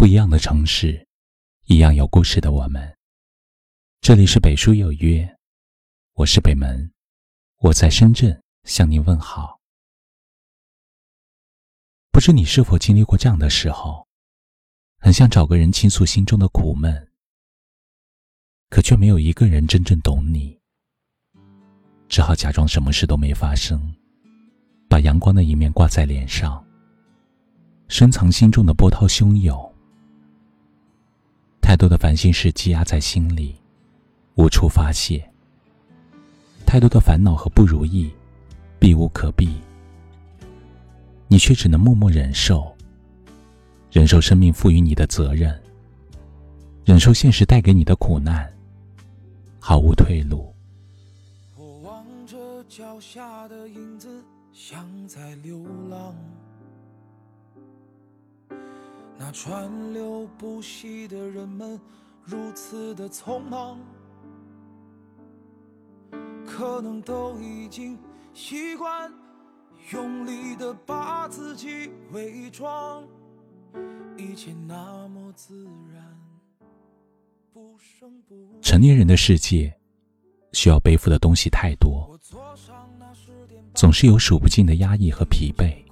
不一样的城市，一样有故事的我们。这里是北书有约，我是北门，我在深圳向您问好。不知你是否经历过这样的时候，很想找个人倾诉心中的苦闷，可却没有一个人真正懂你，只好假装什么事都没发生，把阳光的一面挂在脸上，深藏心中的波涛汹涌。太多的烦心事积压在心里，无处发泄；太多的烦恼和不如意，避无可避。你却只能默默忍受，忍受生命赋予你的责任，忍受现实带给你的苦难，毫无退路。我望着脚下的影子，像在流浪。那川流不息的人们如此的匆忙，可能都已经习惯用力的把自己伪装，一切那么自然。不声不成年人的世界，需要背负的东西太多，总是有数不尽的压抑和疲惫。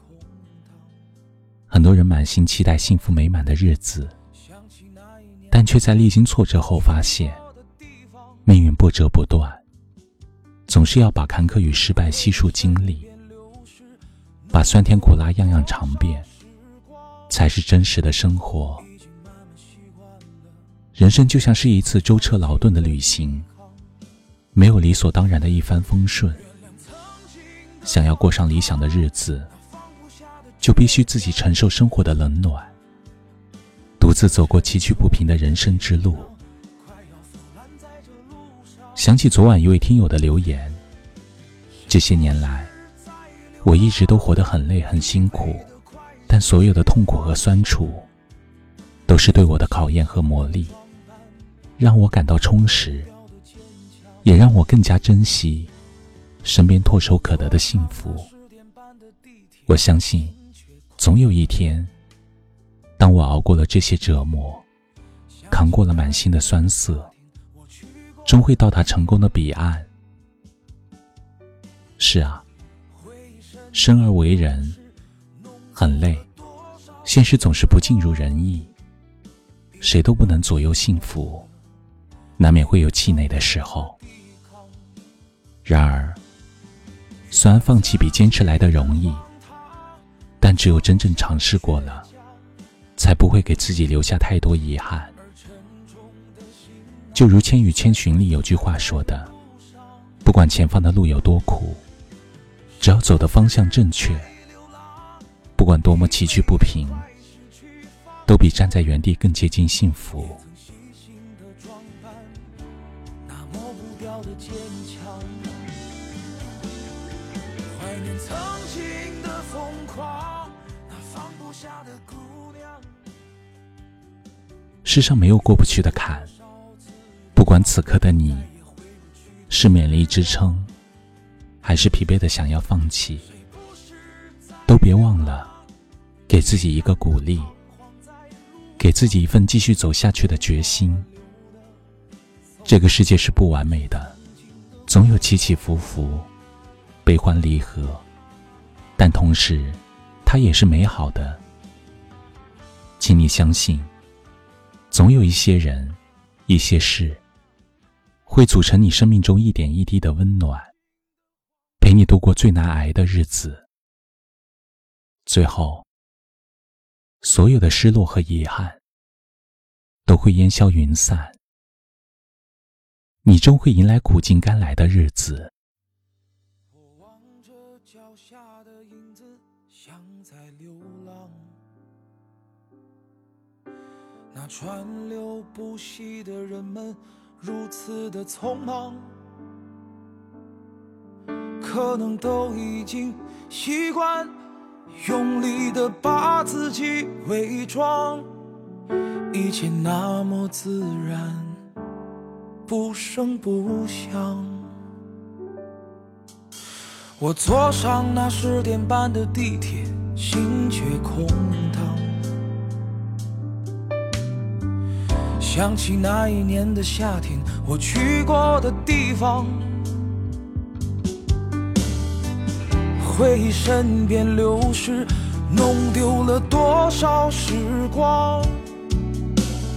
很多人满心期待幸福美满的日子，但却在历经挫折后发现，命运不折不断，总是要把坎坷与失败悉数经历，把酸甜苦辣样样尝遍，才是真实的生活。人生就像是一次舟车劳顿的旅行，没有理所当然的一帆风顺。想要过上理想的日子。就必须自己承受生活的冷暖，独自走过崎岖不平的人生之路。想起昨晚一位听友的留言：这些年来，我一直都活得很累很辛苦，但所有的痛苦和酸楚，都是对我的考验和磨砺，让我感到充实，也让我更加珍惜身边唾手可得的幸福。我相信。总有一天，当我熬过了这些折磨，扛过了满心的酸涩，终会到达成功的彼岸。是啊，生而为人，很累，现实总是不尽如人意，谁都不能左右幸福，难免会有气馁的时候。然而，虽然放弃比坚持来的容易。但只有真正尝试过了，才不会给自己留下太多遗憾。就如《千与千寻》里有句话说的：“不管前方的路有多苦，只要走的方向正确，不管多么崎岖不平，都比站在原地更接近幸福。”世上没有过不去的坎，不管此刻的你是勉力支撑，还是疲惫的想要放弃，都别忘了给自己一个鼓励，给自己一份继续走下去的决心。这个世界是不完美的，总有起起伏伏、悲欢离合，但同时，它也是美好的。请你相信。总有一些人，一些事，会组成你生命中一点一滴的温暖，陪你度过最难挨的日子。最后，所有的失落和遗憾，都会烟消云散，你终会迎来苦尽甘来的日子。川流不息的人们如此的匆忙，可能都已经习惯用力的把自己伪装，一切那么自然，不声不响。我坐上那十点半的地铁，心却空想起那一年的夏天，我去过的地方，回忆身边流逝，弄丢了多少时光，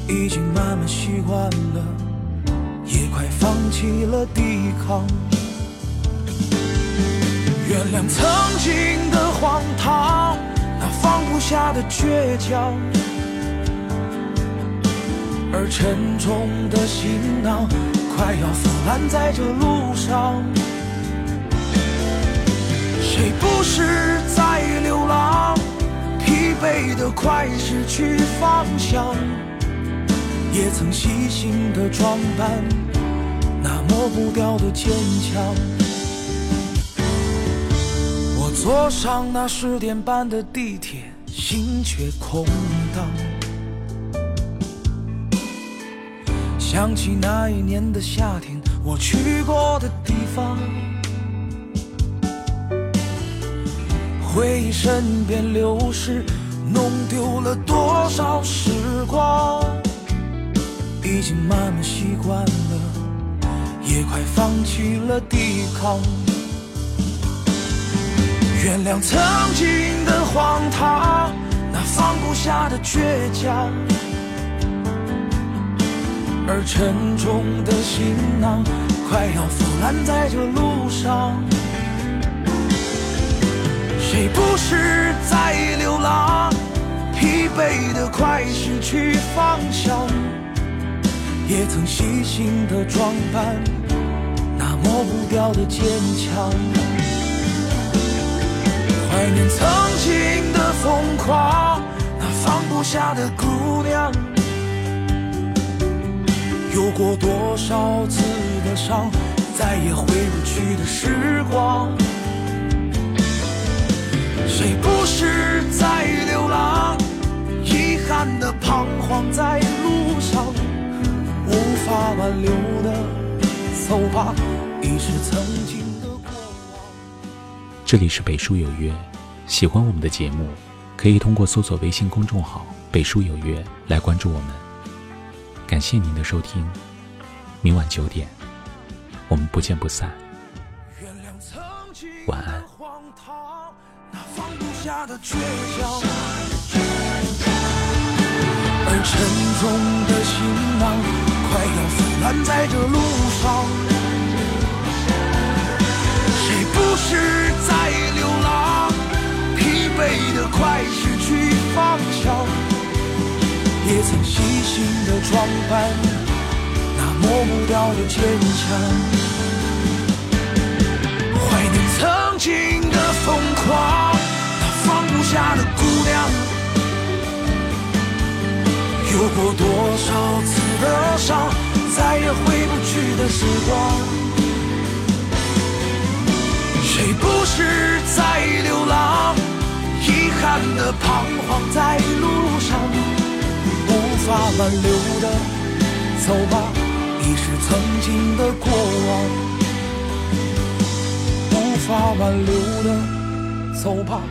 已经慢慢习惯了，也快放弃了抵抗。原谅曾经的荒唐，那放不下的倔强。而沉重的行囊快要腐烂在这路上，谁不是在流浪？疲惫的快失去方向，也曾细心的装扮，那抹不掉的坚强。我坐上那十点半的地铁，心却空荡。想起那一年的夏天，我去过的地方，回忆身边流逝，弄丢了多少时光，已经慢慢习惯了，也快放弃了抵抗。原谅曾经的荒唐，那放不下的倔强。而沉重的行囊快要腐烂在这路上，谁不是在流浪？疲惫的快失去方向，也曾细心的装扮那抹不掉的坚强。怀念曾经的疯狂，那放不下的姑娘。有过多少次的伤，再也回不去的时光。谁不是在流浪？遗憾的彷徨在路上，无法挽留的，走吧，已是曾经的过往。这里是北书有约，喜欢我们的节目，可以通过搜索微信公众号“北书有约”来关注我们。感谢您的收听，明晚九点，我们不见不散。晚安。而沉重的行囊快要腐烂在这路上，谁不是在流浪？疲惫的快失去方向。也曾细心的装扮，那抹不掉的坚强。怀念曾经的疯狂，那放不下的姑娘。有过多少次的伤，再也回不去的时光。谁不是在流浪？遗憾的彷徨在路上。无法挽留的，走吧，已是曾经的过往。无法挽留的，走吧，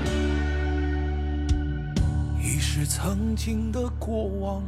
已是曾经的过往。